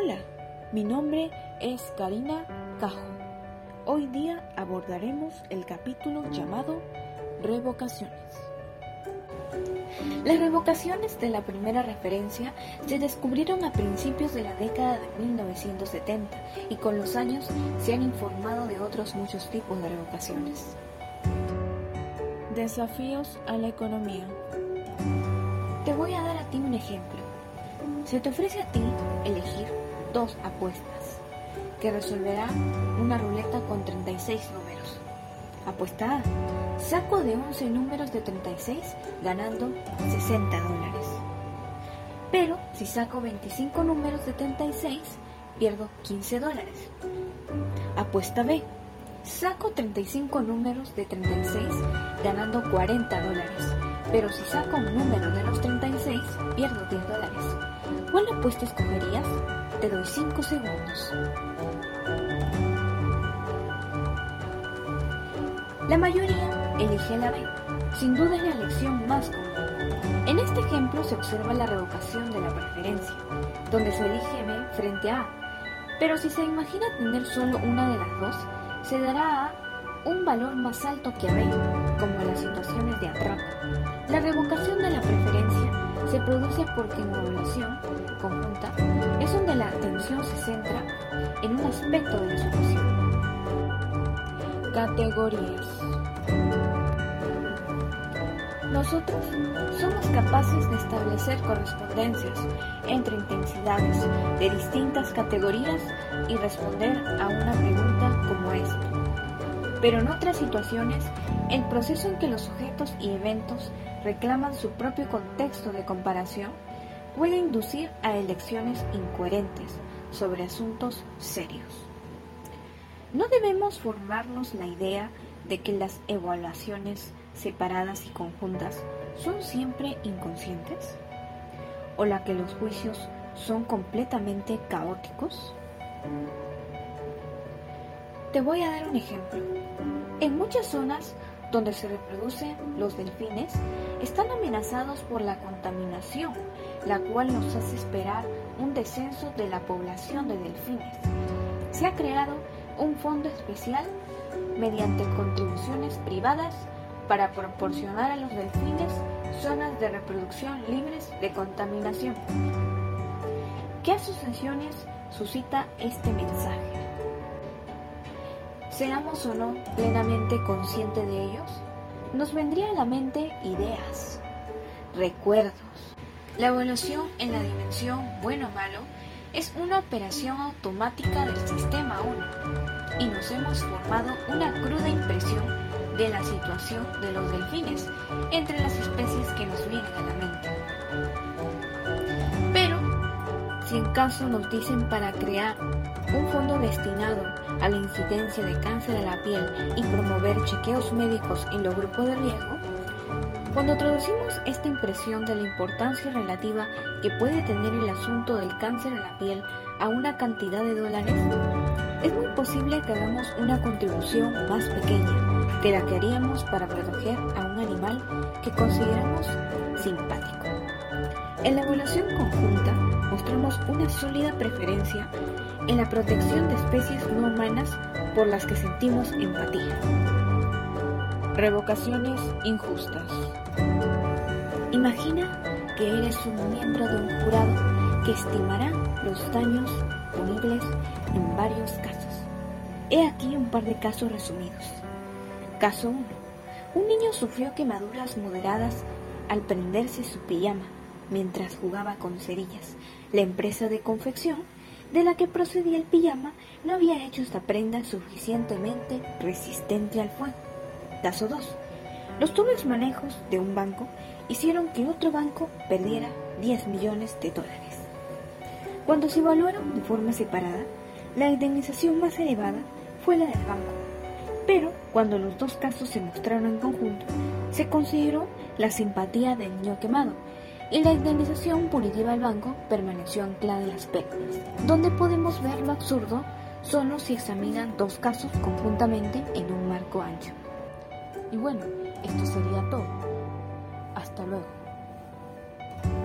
Hola, mi nombre es Karina Cajo. Hoy día abordaremos el capítulo llamado Revocaciones. Las revocaciones de la primera referencia se descubrieron a principios de la década de 1970 y con los años se han informado de otros muchos tipos de revocaciones. Desafíos a la economía. Te voy a dar a ti un ejemplo. Se te ofrece a ti elegir dos apuestas que resolverá una ruleta con 36 números. Apuesta A. Saco de 11 números de 36 ganando 60 dólares. Pero si saco 25 números de 36 pierdo 15 dólares. Apuesta B. Saco 35 números de 36 ganando 40 dólares. Pero si saco un número de los 36 pierdo 10 dólares. ¿Cuál apuesta escogerías? Te doy 5 segundos. La mayoría elige la B. Sin duda es la elección más común. En este ejemplo se observa la revocación de la preferencia, donde se elige B frente a A. Pero si se imagina tener solo una de las dos, se dará a un valor más alto que a B, como en produce porque en evaluación conjunta es donde la atención se centra en un aspecto de la situación. Categorías. Nosotros somos capaces de establecer correspondencias entre intensidades de distintas categorías y responder a una pregunta como esta. Pero en otras situaciones, el proceso en que los sujetos y eventos reclaman su propio contexto de comparación puede inducir a elecciones incoherentes sobre asuntos serios. ¿No debemos formarnos la idea de que las evaluaciones separadas y conjuntas son siempre inconscientes? ¿O la que los juicios son completamente caóticos? Te voy a dar un ejemplo. En muchas zonas donde se reproducen los delfines, están amenazados por la contaminación, la cual nos hace esperar un descenso de la población de delfines. Se ha creado un fondo especial mediante contribuciones privadas para proporcionar a los delfines zonas de reproducción libres de contaminación. ¿Qué asociaciones suscita este mensaje? Seamos o no plenamente conscientes de ellos, nos vendría a la mente ideas, recuerdos. La evaluación en la dimensión bueno-malo es una operación automática del sistema 1 y nos hemos formado una cruda impresión de la situación de los delfines entre las especies que nos vienen a la mente. Si en caso nos dicen para crear un fondo destinado a la incidencia de cáncer de la piel y promover chequeos médicos en los grupos de riesgo, cuando traducimos esta impresión de la importancia relativa que puede tener el asunto del cáncer de la piel a una cantidad de dólares, es muy posible que hagamos una contribución más pequeña que la que haríamos para proteger a un animal que consideramos simpático. En la evaluación conjunta mostramos una sólida preferencia en la protección de especies no humanas por las que sentimos empatía. Revocaciones injustas. Imagina que eres un miembro de un jurado que estimará los daños punibles en varios casos. He aquí un par de casos resumidos. Caso 1. Un niño sufrió quemaduras moderadas al prenderse su pijama mientras jugaba con cerillas. La empresa de confección de la que procedía el pijama no había hecho esta prenda suficientemente resistente al fuego. Caso 2. Los turbios manejos de un banco hicieron que otro banco perdiera 10 millones de dólares. Cuando se evaluaron de forma separada, la indemnización más elevada fue la del banco. Pero cuando los dos casos se mostraron en conjunto, se consideró la simpatía del niño quemado, y la indemnización punitiva del banco permaneció anclada en las pérdidas. Donde podemos ver lo absurdo solo si examinan dos casos conjuntamente en un marco ancho. Y bueno, esto sería todo. Hasta luego.